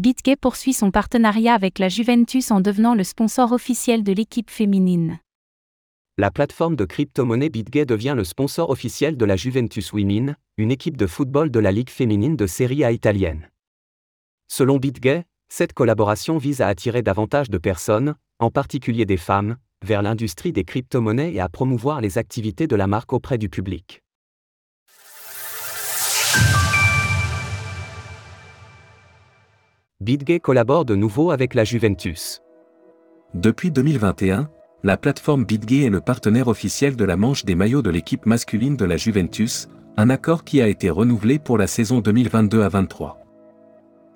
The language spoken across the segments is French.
BitGay poursuit son partenariat avec la Juventus en devenant le sponsor officiel de l'équipe féminine. La plateforme de crypto-monnaie BitGay devient le sponsor officiel de la Juventus Women, une équipe de football de la Ligue féminine de Serie A italienne. Selon BitGay, cette collaboration vise à attirer davantage de personnes, en particulier des femmes, vers l'industrie des crypto-monnaies et à promouvoir les activités de la marque auprès du public. BitGay collabore de nouveau avec la Juventus. Depuis 2021, la plateforme BitGay est le partenaire officiel de la manche des maillots de l'équipe masculine de la Juventus, un accord qui a été renouvelé pour la saison 2022 à 23.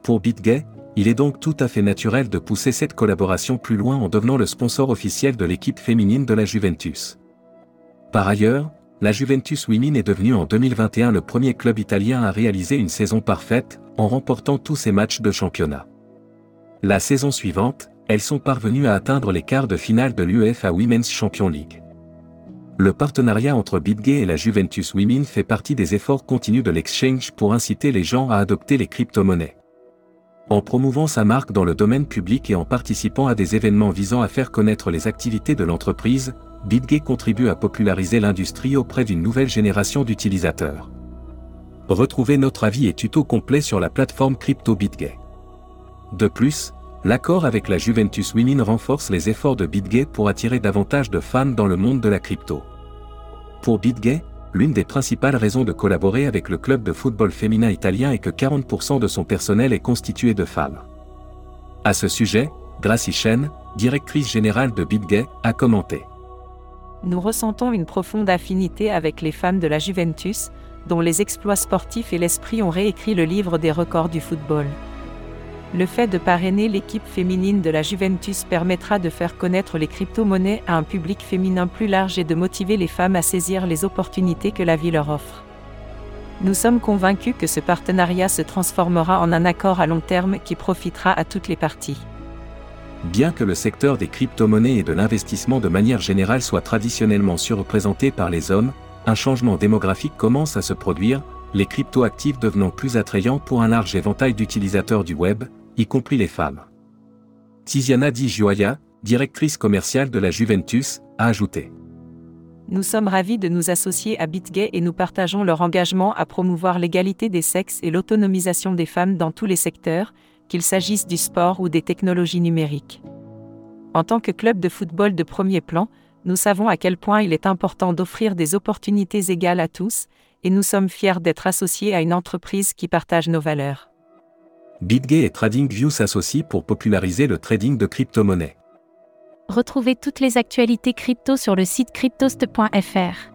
Pour BitGay, il est donc tout à fait naturel de pousser cette collaboration plus loin en devenant le sponsor officiel de l'équipe féminine de la Juventus. Par ailleurs, la Juventus Women est devenue en 2021 le premier club italien à réaliser une saison parfaite, en remportant tous ses matchs de championnat. La saison suivante, elles sont parvenues à atteindre les quarts de finale de l'UEFA Women's Champion League. Le partenariat entre BitGay et la Juventus Women fait partie des efforts continus de l'exchange pour inciter les gens à adopter les crypto-monnaies. En promouvant sa marque dans le domaine public et en participant à des événements visant à faire connaître les activités de l'entreprise, BitGay contribue à populariser l'industrie auprès d'une nouvelle génération d'utilisateurs. Retrouvez notre avis et tuto complet sur la plateforme crypto BitGay. De plus, l'accord avec la Juventus Women renforce les efforts de BitGay pour attirer davantage de fans dans le monde de la crypto. Pour BitGay, l'une des principales raisons de collaborer avec le club de football féminin italien est que 40% de son personnel est constitué de femmes. À ce sujet, Gracie Chen, directrice générale de BitGay, a commenté. Nous ressentons une profonde affinité avec les femmes de la Juventus, dont les exploits sportifs et l'esprit ont réécrit le livre des records du football. Le fait de parrainer l'équipe féminine de la Juventus permettra de faire connaître les crypto-monnaies à un public féminin plus large et de motiver les femmes à saisir les opportunités que la vie leur offre. Nous sommes convaincus que ce partenariat se transformera en un accord à long terme qui profitera à toutes les parties. Bien que le secteur des crypto-monnaies et de l'investissement de manière générale soit traditionnellement surreprésenté par les hommes, un changement démographique commence à se produire, les crypto-actifs devenant plus attrayants pour un large éventail d'utilisateurs du web, y compris les femmes. Tiziana Di Gioia, directrice commerciale de la Juventus, a ajouté. Nous sommes ravis de nous associer à BitGay et nous partageons leur engagement à promouvoir l'égalité des sexes et l'autonomisation des femmes dans tous les secteurs, qu'il s'agisse du sport ou des technologies numériques. En tant que club de football de premier plan, nous savons à quel point il est important d'offrir des opportunités égales à tous, et nous sommes fiers d'être associés à une entreprise qui partage nos valeurs. BitGay et TradingView s'associent pour populariser le trading de crypto-monnaies. Retrouvez toutes les actualités crypto sur le site cryptost.fr.